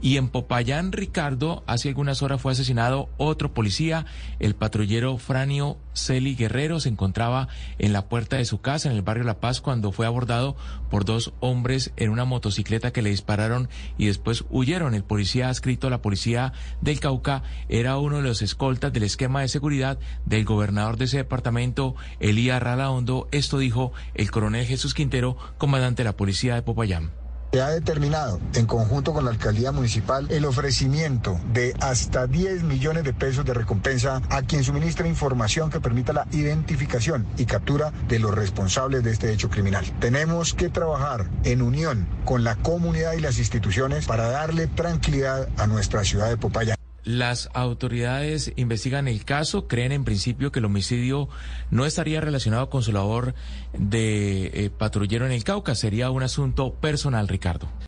Y en Popayán, Ricardo, hace algunas horas fue asesinado otro policía, el patrullero Franio Celi Guerrero, se encontraba en la puerta de su casa en el barrio La Paz cuando fue abordado por dos hombres en una motocicleta que le dispararon y después huyeron. El policía adscrito a la policía del Cauca era uno de los escoltas del esquema de seguridad del gobernador de ese departamento, Elías Ralaondo. Esto dijo el coronel Jesús Quintero, comandante de la policía de Popayán. Se ha determinado, en conjunto con la alcaldía municipal, el ofrecimiento de hasta 10 millones de pesos de recompensa a quien suministre información que permita la identificación y captura de los responsables de este hecho criminal. Tenemos que trabajar en unión con la comunidad y las instituciones para darle tranquilidad a nuestra ciudad de Popayán. Las autoridades investigan el caso, creen en principio que el homicidio no estaría relacionado con su labor de eh, patrullero en el Cauca, sería un asunto personal, Ricardo.